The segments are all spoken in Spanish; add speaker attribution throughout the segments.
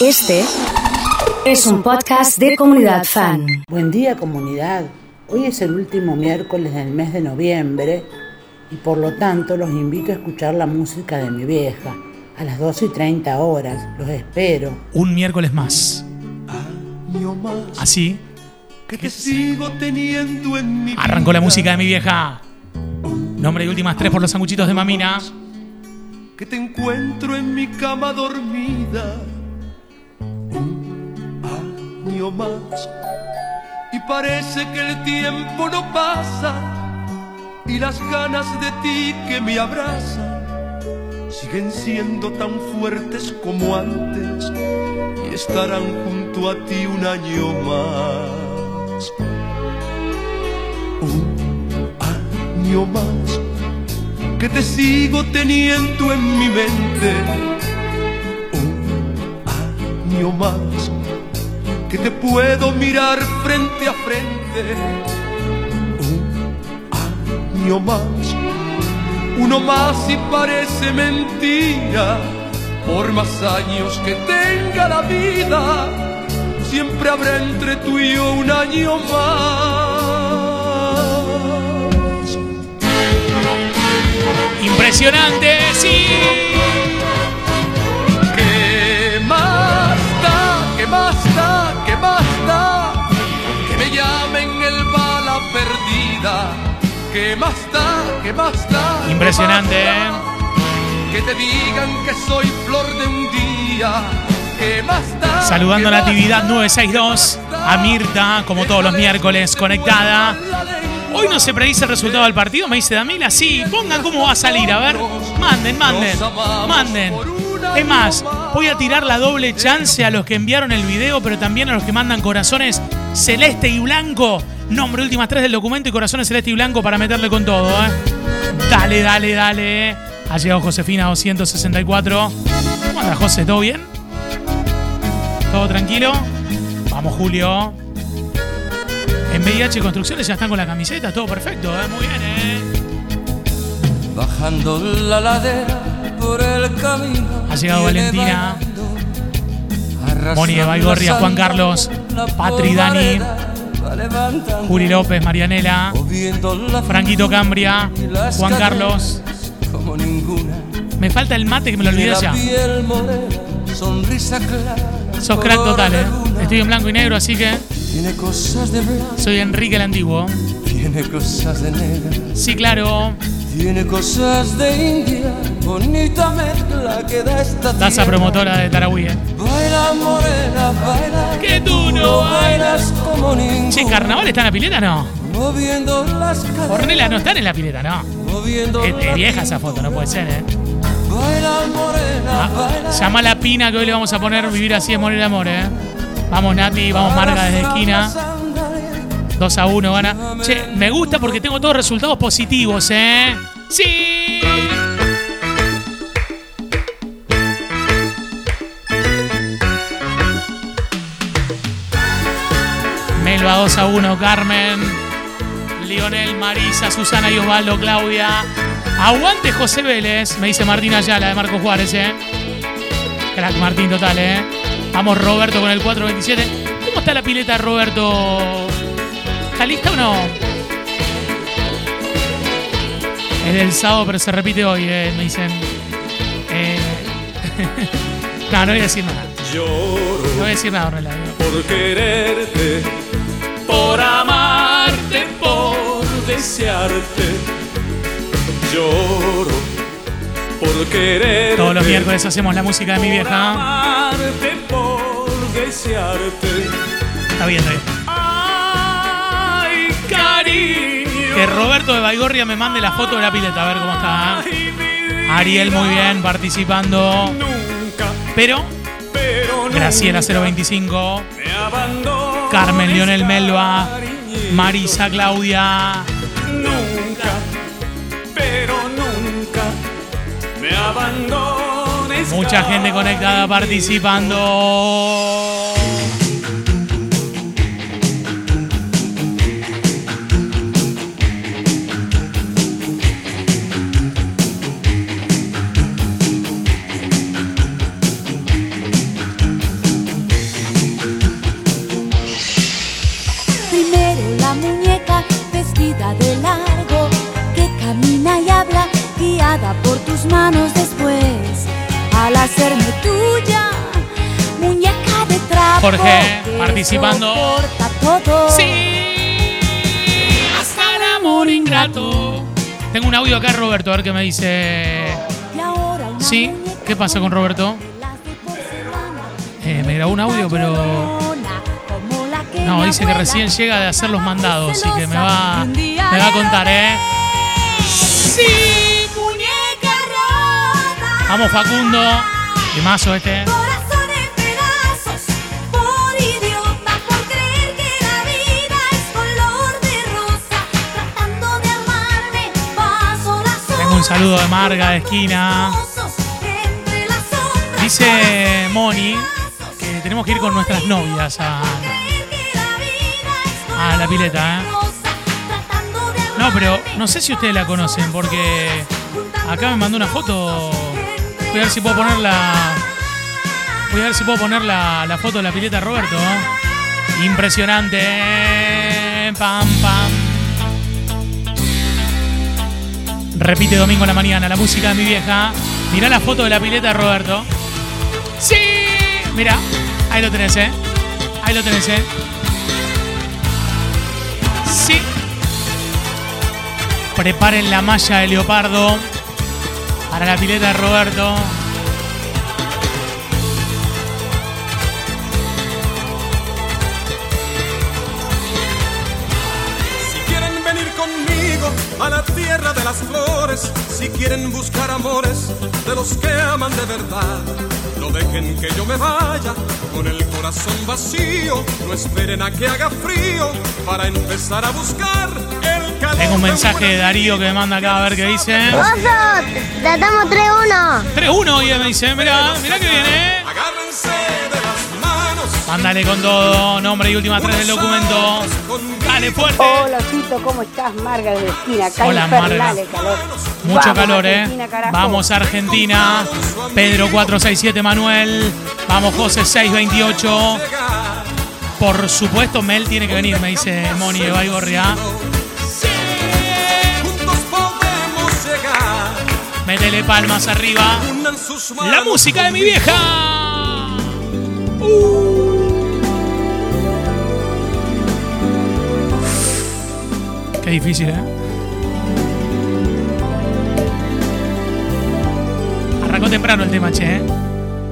Speaker 1: Este es un podcast de comunidad fan.
Speaker 2: Buen día comunidad. Hoy es el último miércoles del mes de noviembre y por lo tanto los invito a escuchar la música de mi vieja. A las 12 y 30 horas. Los espero.
Speaker 3: Un miércoles más. Así
Speaker 4: que te sigo teniendo en mi
Speaker 3: arrancó la música de mi vieja. Nombre y últimas tres por los sanguchitos de mamina.
Speaker 4: Que te encuentro en mi cama dormida. Año más. Y parece que el tiempo no pasa. Y las ganas de ti que me abrazan siguen siendo tan fuertes como antes y estarán junto a ti un año más. Un año más que te sigo teniendo en mi mente. Un año más que te puedo mirar frente a frente. Un año más uno más y parece mentira. Por más años que tenga la vida, siempre habrá entre tú y yo un año más.
Speaker 3: Impresionante, sí.
Speaker 4: Perdida. ¿Qué más da? ¿Qué más da?
Speaker 3: Impresionante, ¿eh?
Speaker 4: Que te digan que soy flor de un día. ¿Qué más da?
Speaker 3: Saludando a
Speaker 4: ¿Qué
Speaker 3: la actividad
Speaker 4: da?
Speaker 3: 962, a Mirta, como todos los miércoles, conectada. Hoy no se predice el resultado del partido, me dice Damila. Sí, pongan cómo va a salir, a ver. Manden, manden, manden. Es más, voy a tirar la doble chance a los que enviaron el video, pero también a los que mandan corazones celeste y blanco. Nombre, últimas tres del documento y corazones celeste y blanco para meterle con todo, ¿eh? Dale, dale, dale. Ha llegado Josefina 264. ¿Cómo anda, José? ¿Todo bien? ¿Todo tranquilo? Vamos, Julio. En VIH Construcciones ya están con la camiseta, todo perfecto, ¿eh? Muy bien, ¿eh?
Speaker 5: Bajando la ladera por el camino.
Speaker 3: Ha llegado Valentina. Moni de Baigorria, Juan Carlos, Patri, Dani, Juli López, Marianela, Franquito Cambria, Juan Carlos.
Speaker 5: Como ninguna.
Speaker 3: Me falta el mate que me lo olvidé ya. Sos crack total, ¿eh? Estoy en blanco y negro, así que
Speaker 5: Tiene cosas de blanco,
Speaker 3: soy Enrique el Antiguo.
Speaker 5: tiene cosas de.
Speaker 3: Sí, claro.
Speaker 5: Tiene cosas de India, bonita mezcla que da esta
Speaker 3: Taza promotora de Tarahui. ¿eh?
Speaker 5: Baila morena, baila.
Speaker 3: Que tú no
Speaker 5: bailas como ninguna.
Speaker 3: Che, ¿Carnaval está en la pileta no?
Speaker 5: Moviendo las caderas.
Speaker 3: Ornella no está en la pileta, no.
Speaker 5: Moviendo
Speaker 3: Es, es vieja esa foto, no puede ser, ¿eh?
Speaker 5: Baila morena,
Speaker 3: Ah,
Speaker 5: baila.
Speaker 3: llama a la pina que hoy le vamos a poner Vivir así es morir de amor, ¿eh? Vamos Nati, vamos Marga desde esquina. 2 a 1 gana. Che, me gusta porque tengo todos resultados positivos, ¿eh? ¡Sí! Melba 2 a 1, Carmen. Lionel, Marisa, Susana y Claudia. Aguante José Vélez, me dice Martín Ayala de Marco Juárez, ¿eh? Crack Martín total, ¿eh? Vamos Roberto con el 427. ¿Cómo está la pileta, Roberto? ¿Está lista o no? Es del sábado, pero se repite hoy, eh, me dicen. Eh, no, no voy a decir nada. No
Speaker 4: Lloro
Speaker 3: voy a decir nada, Ornella.
Speaker 4: por quererte,
Speaker 3: Por amarte, por
Speaker 4: desearte. Lloro por quererte.
Speaker 3: Todos los miércoles hacemos la música de mi
Speaker 4: Por
Speaker 3: vieja.
Speaker 4: amarte, por desearte.
Speaker 3: Está bien, está bien. Que Roberto de Baigorria me mande la foto de la pileta, a ver cómo está. ¿eh? Ariel muy bien, participando.
Speaker 4: Nunca,
Speaker 3: Pero, Graciela 025,
Speaker 4: me abandones,
Speaker 3: Carmen Lionel Melba. Marisa Claudia.
Speaker 4: Nunca, pero nunca me abandones.
Speaker 3: Mucha gente conectada participando.
Speaker 6: Vida de largo que camina y habla guiada por tus manos después al hacerme tuya muñeca de trapo
Speaker 3: Jorge,
Speaker 6: que
Speaker 3: participando.
Speaker 6: todo
Speaker 3: Sí, hasta el amor ingrato. Tengo un audio acá, Roberto, a ver qué me dice. Sí, ¿qué pasa con Roberto? Eh, me grabó un audio, pero. No, dice que recién llega de hacer los mandados, así que me va, me va a contar, ¿eh? Sí.
Speaker 6: Muñeca rota.
Speaker 3: Vamos, Facundo. Qué mazo este.
Speaker 6: Corazón en pedazos, por idiota, por creer que la vida es color de rosa. Tratando de amarme, paso las
Speaker 3: Tengo un saludo de Marga de esquina. Dice Moni que tenemos que ir con nuestras novias a.
Speaker 6: que la
Speaker 3: pileta, ¿eh? No, pero no sé si ustedes la conocen, porque acá me mandó una foto. Voy a ver si puedo poner la. Voy a ver si puedo poner la, la foto de la pileta Roberto. Impresionante. Pam, pam. Repite domingo en la mañana, la música de mi vieja. Mirá la foto de la pileta Roberto. ¡Sí! Mira, ahí lo tenés, ¿eh? Ahí lo tenés, ¿eh? Preparen la malla de leopardo para la pileta de Roberto.
Speaker 7: Si quieren venir conmigo a la tierra de las flores, si quieren buscar amores de los que aman de verdad, no dejen que yo me vaya con el corazón vacío, no esperen a que haga frío para empezar a buscar.
Speaker 3: Tengo un mensaje de Darío que me manda acá a ver qué dice.
Speaker 8: Oso, tratamos 3-1.
Speaker 3: 3-1 hoy me dice, mirá, mirá que viene.
Speaker 7: Agárrense de las manos.
Speaker 3: Mándale con todo, nombre y última tres del documento. Dale fuerte.
Speaker 9: Hola, Tito, ¿cómo estás? Marga de esquina, acá
Speaker 3: Hola, Marga.
Speaker 9: calor.
Speaker 3: Mucho
Speaker 9: Vamos,
Speaker 3: calor, eh.
Speaker 9: Argentina, carajo.
Speaker 3: Vamos Argentina. Pedro 467 Manuel. Vamos José 628. Por supuesto, Mel tiene que venir, me dice Moni de Baigorria. Métele palmas arriba. La música de mi vieja. Qué difícil, ¿eh? Arrancó temprano el tema, che, ¿eh?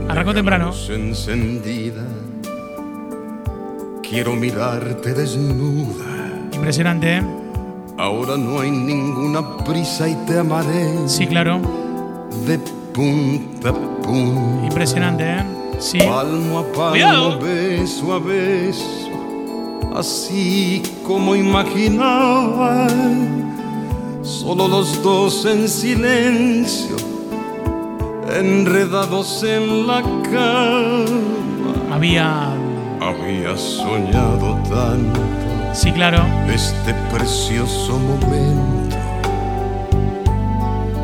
Speaker 3: Arrancó temprano.
Speaker 7: Encendida. Quiero mirarte desnuda.
Speaker 3: Impresionante, ¿eh?
Speaker 7: Ahora no hay ninguna prisa y te amaré
Speaker 3: Sí, claro.
Speaker 7: de punta a punta.
Speaker 3: Impresionante, ¿eh? Sí.
Speaker 7: Palmo a palmo,
Speaker 3: Cuidado.
Speaker 7: beso a beso, así como imaginaba. Solo los dos en silencio, enredados en la cama.
Speaker 3: Había.
Speaker 7: Había soñado tanto
Speaker 3: Sí, claro.
Speaker 7: este precioso momento.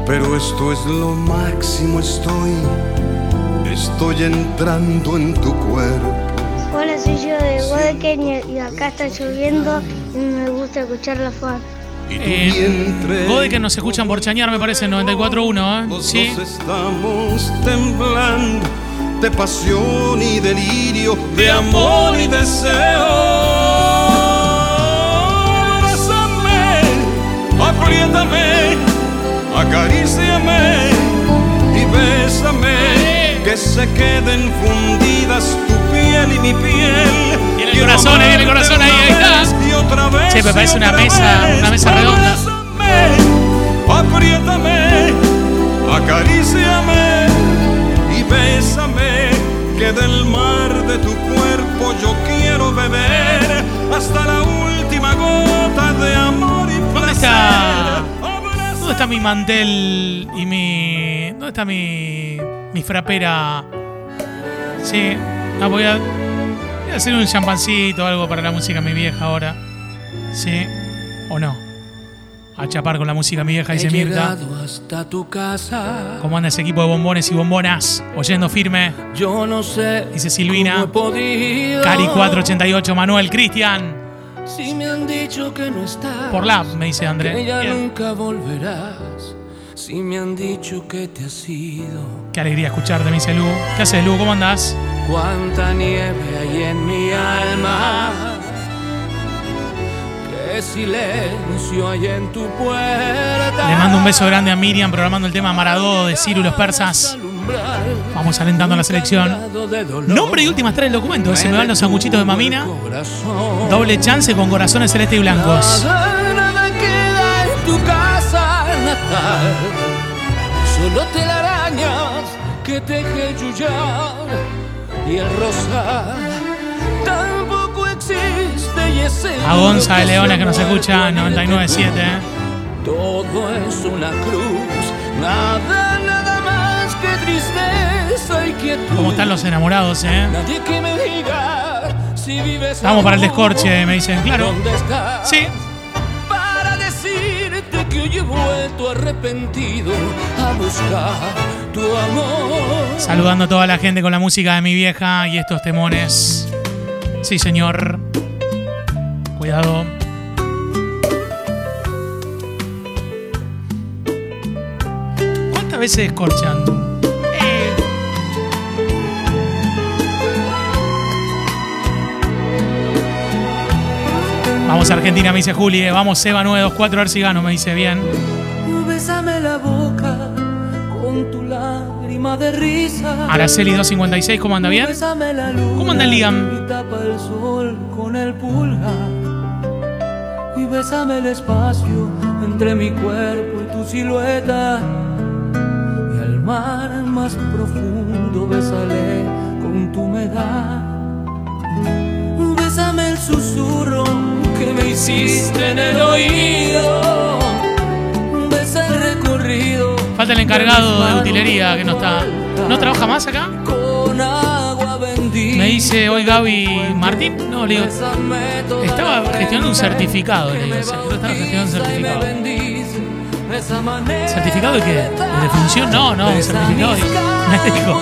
Speaker 7: Pero esto es lo máximo, estoy, estoy entrando en tu cuerpo.
Speaker 8: Hola, soy yo de Huequen y, acá está lloviendo y me gusta escuchar la fan.
Speaker 3: Eh, Gode que nos escuchan por chañar, me parece, 94.1, ¿eh? Sí.
Speaker 7: estamos temblando de pasión y delirio, de amor y deseo. Apriétame, acaríciame y bésame, que se queden fundidas tu piel y mi piel.
Speaker 3: Y en el
Speaker 7: Quiero
Speaker 3: corazón, ahí en el corazón, ahí, ahí está.
Speaker 7: y otra vez
Speaker 3: Che, me parece una mesa-
Speaker 7: vez.
Speaker 3: una mesa redonda.
Speaker 7: Apriétame, acaríciame y bésame, que del mar de tu cuerpo
Speaker 3: está mi mantel y mi. ¿Dónde está mi. mi frapera? Sí. No, voy a. Voy a hacer un champancito o algo para la música mi vieja ahora. ¿Sí? ¿O no? A chapar con la música mi vieja, dice Mirta.
Speaker 5: hasta tu casa.
Speaker 3: ¿Cómo anda ese equipo de bombones y bombonas? Oyendo firme.
Speaker 5: Yo no sé.
Speaker 3: Dice Silvina. Cari 488, Manuel, Cristian.
Speaker 5: Si me han dicho que no estás.
Speaker 3: Por la, me dice
Speaker 5: Que
Speaker 3: André.
Speaker 5: ya
Speaker 3: Bien.
Speaker 5: nunca volverás. Si me han dicho que te has ido.
Speaker 3: Qué alegría escucharte, me dice Lu. ¿Qué haces, Lu? ¿Cómo andás?
Speaker 5: Cuánta nieve hay en mi alma. Qué silencio hay en tu puerta.
Speaker 3: Le mando un beso grande a Miriam programando el tema Maradó de Ciro y los persas. Vamos alentando a la selección. Nombre y últimas tres del documento. Se me van los sanguchitos de mamina. Doble chance con corazones celestes y blancos.
Speaker 5: Nada, queda en tu casa natal. Solo telarañas que teje yuyar y el tampoco existe y es
Speaker 3: A Gonza de
Speaker 5: se
Speaker 3: que nos escucha
Speaker 5: muerde
Speaker 3: 99.7.
Speaker 5: Todo es una cruz, nada, nada
Speaker 3: ¿Cómo están los enamorados, eh? Vamos para el descorche, me dicen. Claro. Sí.
Speaker 5: Para decirte que hoy he vuelto arrepentido a buscar tu amor.
Speaker 3: Saludando a toda la gente con la música de mi vieja y estos temones. Sí, señor. Cuidado. ¿Cuántas veces escorchan? Vamos Argentina, me dice Juli. Vamos Seba 924, a ver si gano, me dice bien.
Speaker 5: Bésame la boca con tu lágrima de risa.
Speaker 3: Araceli 256, ¿cómo anda bien?
Speaker 5: Bésame la luna
Speaker 3: ¿Cómo anda el Liam?
Speaker 5: Y tapa el sol con el pulgar. Y bésame el espacio entre mi cuerpo y tu silueta. Y al mar más profundo bésale con tu humedad. Bésame el susurro hiciste en el oído. Besa el recorrido
Speaker 3: Falta el encargado de utilería que no está. ¿No trabaja más acá?
Speaker 5: con agua bendita.
Speaker 3: Me dice hoy Gaby Martín. No, le digo. Estaba gestionando un certificado, le digo. Estaba gestionando un certificado. ¿Certificado de qué? ¿De defunción? No, no, un certificado de médico.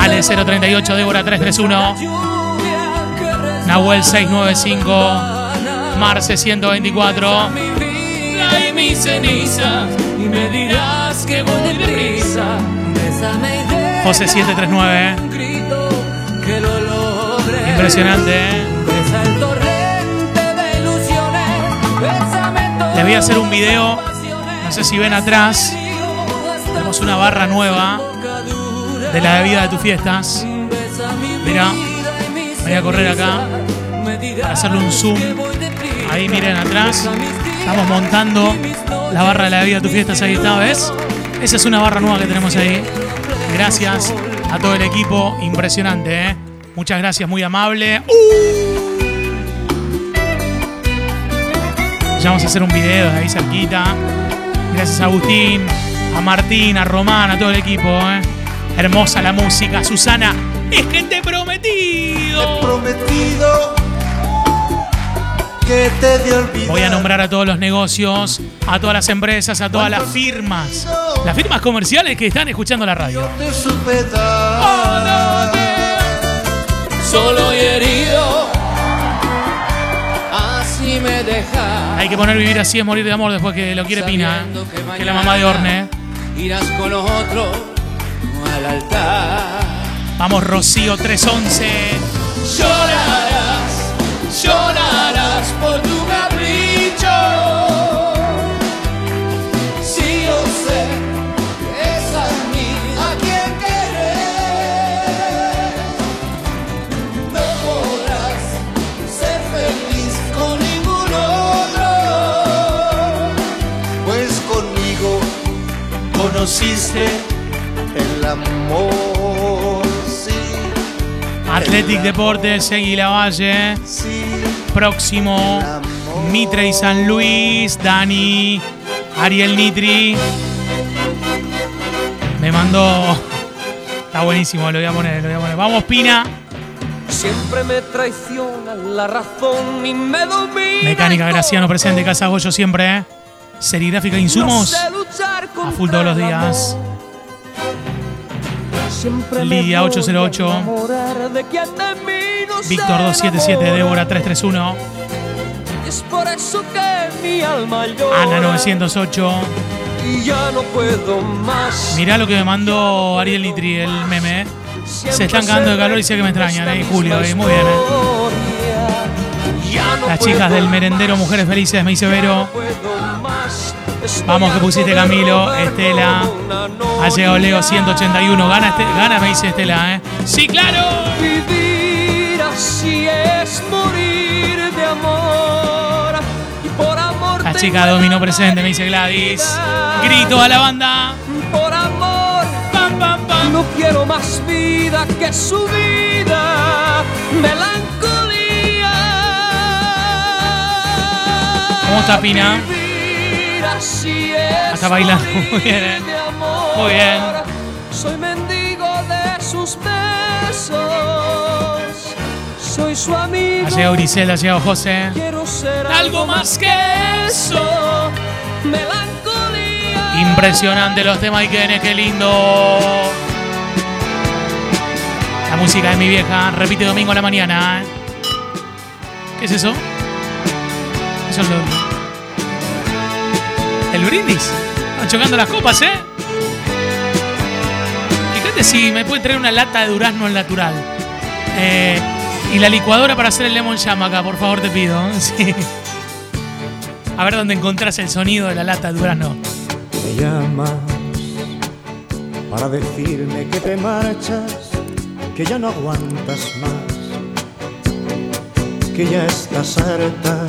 Speaker 3: Ale 038, Débora 331, Nahuel 695, Marce 124.
Speaker 5: Trae mis cenizas y me dirás que voy deprisa. Bésame y deja
Speaker 3: José 739.
Speaker 5: un grito que lo logré.
Speaker 3: Impresionante, ¿eh? Les voy a hacer un video. No sé si ven atrás. Tenemos una barra nueva de la bebida de tus fiestas. Mira, voy a correr acá para hacerle un zoom. Ahí miren atrás. Estamos montando la barra de la bebida de tus fiestas. Ahí está, ¿ves? Esa es una barra nueva que tenemos ahí. Gracias a todo el equipo. Impresionante, ¿eh? Muchas gracias, muy amable. Ya vamos a hacer un video de ahí cerquita. Gracias a Agustín, a Martín, a Román, a todo el equipo. ¿eh? Hermosa la música. Susana, es que te he prometido.
Speaker 10: prometido que te de olvidar.
Speaker 3: Voy a nombrar a todos los negocios, a todas las empresas, a todas las firmas. Las firmas comerciales que están escuchando la radio.
Speaker 10: Te supe dar.
Speaker 5: Solo y herido. Así me dejas.
Speaker 3: Hay que poner vivir así es morir de amor después que lo quiere Pina. ¿eh?
Speaker 5: que
Speaker 3: la mamá de Orne.
Speaker 5: Irás con otro al altar.
Speaker 3: Vamos, Rocío 311.
Speaker 5: Llorarás, llorarás por tu capricho. Si yo sé que es a mí a quien querer, no podrás ser feliz con ningún otro.
Speaker 10: Pues conmigo conociste el amor.
Speaker 3: Athletic Deportes, Segui La Valle. Próximo, Mitre y San Luis, Dani, Ariel Nitri. Me mandó. Está buenísimo, lo voy a poner, lo voy a poner. Vamos, Pina.
Speaker 5: Siempre me traiciona la razón y me domina.
Speaker 3: Mecánica Graciano presente, Casa Goyo siempre. ¿eh? Serigráfica Insumos. A full todos los días. Lidia
Speaker 5: voy a
Speaker 3: 808.
Speaker 5: enamorar de quien de mí no se
Speaker 3: Víctor 277,
Speaker 5: enamora.
Speaker 3: Débora 331,
Speaker 5: Es por eso que mi alma llora.
Speaker 3: Ana 908.
Speaker 5: Y ya no puedo más.
Speaker 3: Mirá lo que me mandó Ariel Nitri, el meme. ¿eh? Se están cagando de calor y sé que me extrañan, ¿eh? Julio, ¿eh? muy bien. ¿eh? Las chicas del merendero Mujeres Felices, me dice Vero. Vamos que pusiste Camilo, Estela. Ha llegado Leo 181. Gana, este- gana me dice Estela, ¿eh? Sí, claro.
Speaker 5: Vivir así es morir de amor. Y por amor.
Speaker 3: La chica dominó presente, me dice Gladys. Grito a la banda.
Speaker 5: Por amor.
Speaker 3: Pam, pam, pam.
Speaker 5: No quiero más vida que su vida. Melancolía.
Speaker 3: ¿Cómo está Pina? Bailando
Speaker 5: morir
Speaker 3: muy bien, ¿eh? Muy bien.
Speaker 5: Soy mendigo de sus besos. Soy su amigo.
Speaker 3: Ha llegado Griselda, ha llegado José.
Speaker 5: Quiero ser
Speaker 3: Algo más que eso.
Speaker 5: Melancolía.
Speaker 3: Impresionante los temas Ikenes, qué lindo. La música de mi vieja, repite domingo a la mañana. ¿eh? ¿Qué es eso? Eso es lo... El brindis. Están chocando las copas, ¿eh? Fíjate si me puede traer una lata de durazno al natural. Eh, y la licuadora para hacer el lemon jam acá, por favor, te pido. Sí. A ver dónde encontrás el sonido de la lata de durazno.
Speaker 11: Me llamas para decirme que te marchas, que ya no aguantas más, que ya estás harta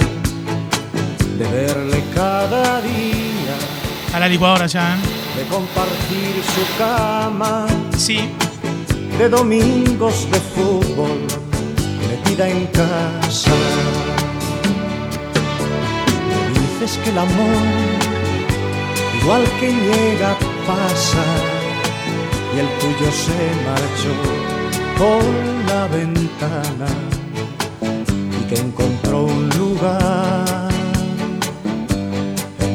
Speaker 11: de verle cada día,
Speaker 3: A la licuadora ya, ¿eh?
Speaker 11: de compartir su cama,
Speaker 3: Sí.
Speaker 11: de domingos de fútbol, metida en casa. Me dices que el amor, igual que llega, pasa, y el tuyo se marchó por la ventana y que encontró un lugar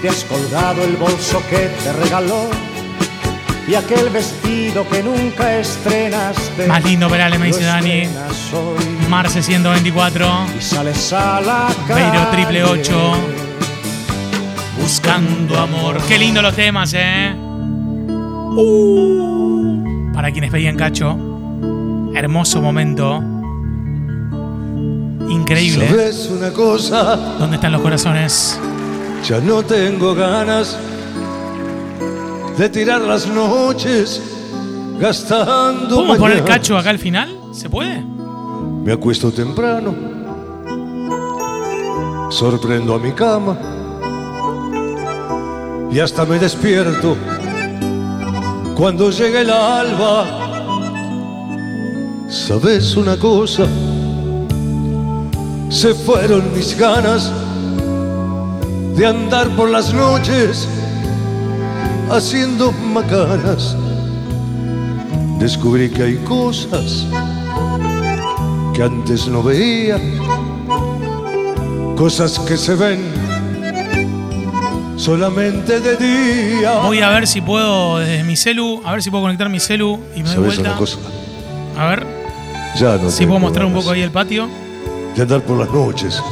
Speaker 11: te has colgado el bolso que te regaló y aquel vestido que nunca estrenaste.
Speaker 3: Más lindo Perales, me dice Dani. Marce 124.
Speaker 11: y sales a la calle.
Speaker 3: Beiro triple 8. Buscando amor. Qué lindo los temas, ¿eh? Uh. Para quienes pedían cacho. Hermoso momento. Increíble.
Speaker 10: ¿Sabes una cosa?
Speaker 3: ¿Dónde están los corazones?
Speaker 10: Ya no tengo ganas de tirar las noches gastando.
Speaker 3: ¿Podemos poner
Speaker 10: mañanas.
Speaker 3: cacho acá al final? ¿Se puede?
Speaker 10: Me acuesto temprano, sorprendo a mi cama y hasta me despierto cuando llega el alba. ¿Sabes una cosa? Se fueron mis ganas de andar por las noches haciendo macanas. Descubrí que hay cosas que antes no veía, cosas que se ven solamente de día.
Speaker 3: Voy a ver si puedo desde mi celu, a ver si puedo conectar mi celu y me doy
Speaker 10: ¿Sabes
Speaker 3: vuelta.
Speaker 10: una cosa?
Speaker 3: A ver
Speaker 10: Ya no
Speaker 3: si puedo mostrar un poco ahí el patio.
Speaker 10: de andar por las noches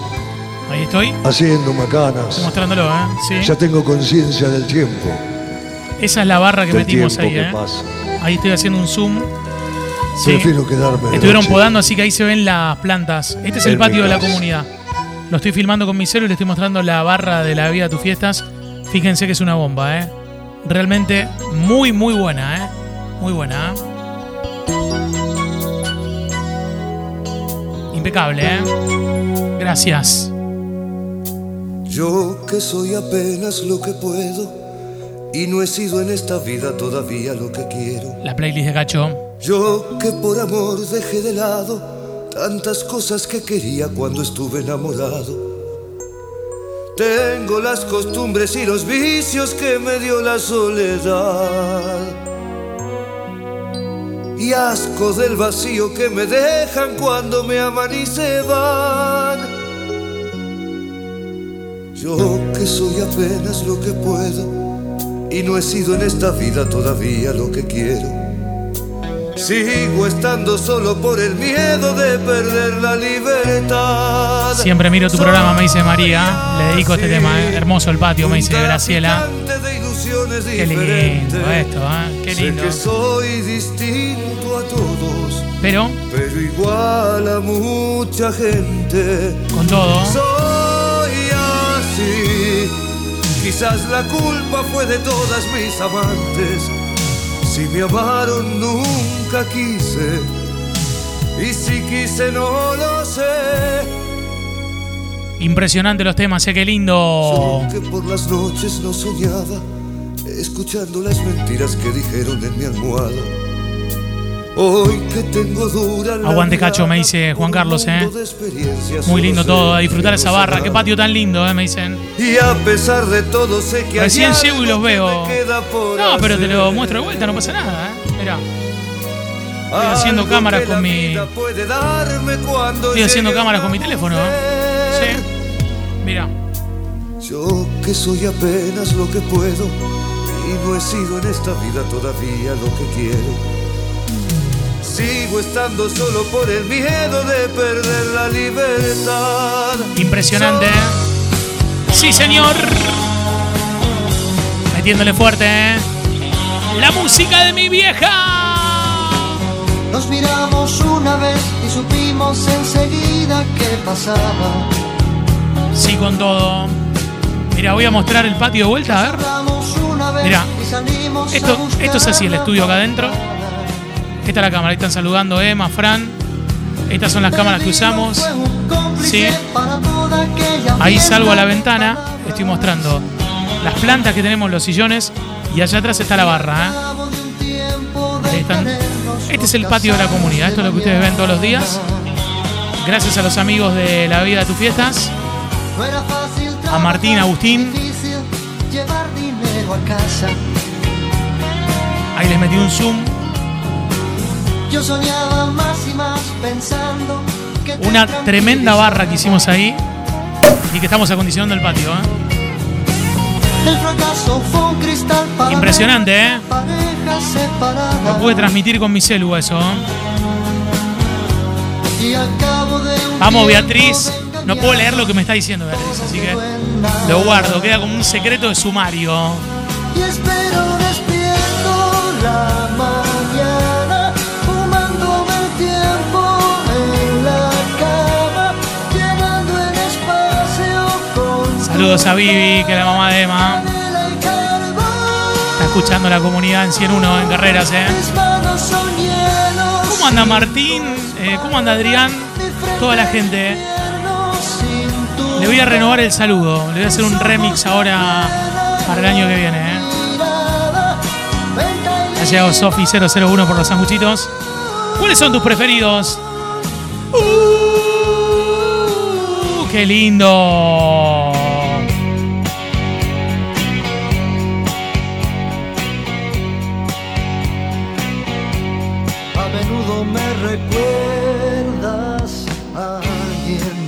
Speaker 3: Ahí estoy.
Speaker 10: haciendo
Speaker 3: Estoy
Speaker 10: macanas.
Speaker 3: mostrándolo, ¿eh? Sí.
Speaker 10: Ya tengo conciencia del tiempo,
Speaker 3: Esa es la barra que
Speaker 10: del
Speaker 3: metimos ahí,
Speaker 10: que
Speaker 3: ¿eh?
Speaker 10: pasa.
Speaker 3: Ahí estoy haciendo un zoom. Sí.
Speaker 10: Prefiero quedarme
Speaker 3: Estuvieron
Speaker 10: noche.
Speaker 3: podando, así que ahí se ven las plantas. Este es el patio de la comunidad. Lo estoy filmando con mi celu y le estoy mostrando la barra de la vida de tus fiestas. Fíjense que es una bomba, ¿eh? Realmente muy, muy buena, ¿eh? Muy buena, ¿eh? Impecable, ¿eh? Gracias.
Speaker 12: Yo que soy apenas lo que puedo y no he sido en esta vida todavía lo que quiero.
Speaker 3: La playlist de Cacho.
Speaker 12: Yo que por amor dejé de lado tantas cosas que quería cuando estuve enamorado. Tengo las costumbres y los vicios que me dio la soledad. Y asco del vacío que me dejan cuando me aman y se van. Yo que soy apenas lo que puedo y no he sido en esta vida todavía lo que quiero. Sigo estando solo por el miedo de perder la libertad.
Speaker 3: Siempre miro tu programa, me dice María. Le dedico este tema. eh. Hermoso el patio, me dice Graciela.
Speaker 12: De
Speaker 3: Qué lindo esto, ¿eh? Qué
Speaker 12: Sé
Speaker 3: lindo.
Speaker 12: que soy distinto a todos,
Speaker 3: Pero,
Speaker 12: pero igual a mucha gente.
Speaker 3: con todo,
Speaker 12: Soy así. Quizás la culpa fue de todas mis amantes. Si me amaron nunca quise. Y si quise no lo sé.
Speaker 3: impresionante los temas, ¿eh? Qué lindo.
Speaker 12: Que por las noches no soñaba. Escuchando las mentiras que dijeron en mi almohada. Hoy que tengo dura la
Speaker 3: Aguante Cacho, me dice Juan Carlos, ¿eh? Muy lindo todo, a disfrutar esa barra. Qué patio tan lindo, ¿eh? Me dicen.
Speaker 12: Y a pesar de todo sé que
Speaker 3: Recién llego y los veo. No, pero te lo muestro de vuelta, no pasa nada, ¿eh? Mirá. Estoy haciendo cámaras con mi. Estoy haciendo cámaras con mi teléfono, ¿eh? Sí. Mira.
Speaker 12: Yo que soy apenas lo que puedo y no he sido en esta vida todavía lo que quiero. Sigo estando solo por el miedo de perder la libertad.
Speaker 3: Impresionante, ¿eh? Sí, señor. Metiéndole fuerte, ¿eh? La música de mi vieja.
Speaker 13: Nos miramos una vez y supimos enseguida qué pasaba.
Speaker 3: Sí, con todo. Mira, voy a mostrar el patio de vuelta, a ver. Mira, esto, esto es así, el estudio acá adentro. Esta es la cámara, ahí están saludando Emma, Fran. Estas son las cámaras que usamos. Sí. Ahí salgo a la ventana, estoy mostrando las plantas que tenemos, los sillones, y allá atrás está la barra. ¿eh? Están. Este es el patio de la comunidad, esto es lo que ustedes ven todos los días. Gracias a los amigos de La Vida de tus Fiestas, a Martín, Agustín.
Speaker 13: a casa.
Speaker 3: Ahí les metí un zoom.
Speaker 13: Yo soñaba más y más pensando que
Speaker 3: Una tremenda barra que hicimos ahí y que estamos acondicionando el patio. ¿eh?
Speaker 13: El fracaso fue un cristal para
Speaker 3: Impresionante, ¿eh? Lo pude transmitir con mi celu eso. ¿eh?
Speaker 13: Y de un
Speaker 3: Vamos, Beatriz. No puedo leer lo que me está diciendo Beatriz, así que lo guardo. Queda como un secreto de sumario.
Speaker 13: Y espero despierto la mañana,
Speaker 3: Saludos a Vivi, que es la mamá de Emma. Está escuchando la comunidad en 101 en carreras, ¿eh? ¿Cómo anda Martín? Eh, ¿Cómo anda Adrián? Toda la gente. ¿eh? Le voy a renovar el saludo. Le voy a hacer un remix ahora para el año que viene. ¿eh? Ha llegado Sofi001 por los sanguchitos. ¿Cuáles son tus preferidos? ¡Uh! ¡Qué lindo!
Speaker 13: Me recuerdas a alguien.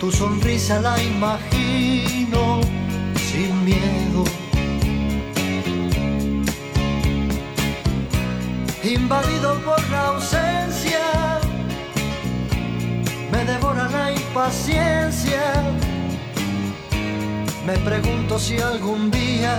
Speaker 13: Tu sonrisa la imagino sin miedo. Invadido por la ausencia, me devora la impaciencia. Me pregunto si algún día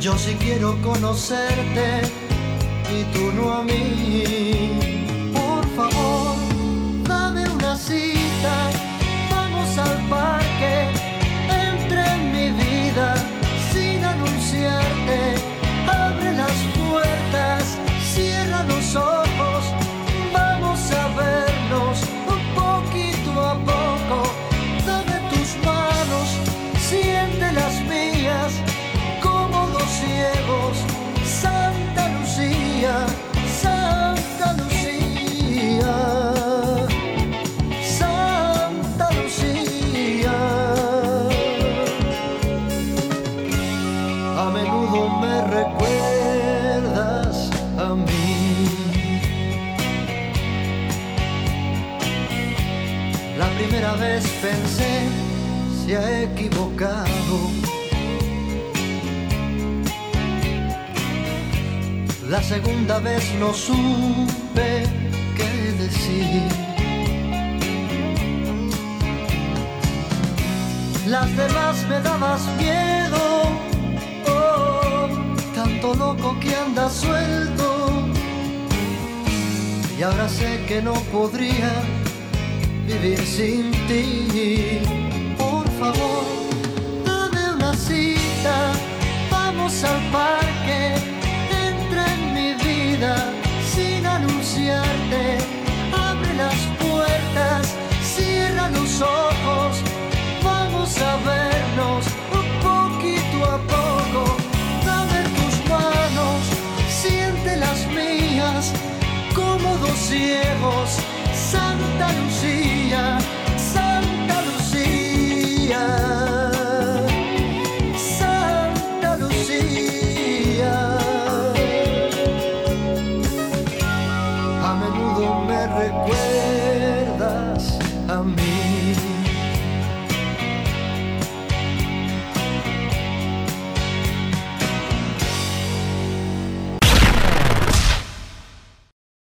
Speaker 14: Yo sí quiero conocerte y tú no a mí. Por favor, dame una cita, vamos al parque, entra en mi vida sin anunciarte. Segunda vez no supe qué decir. Las demás me dabas miedo, oh, tanto loco que anda suelto. Y ahora sé que no podría vivir sin ti. Por favor,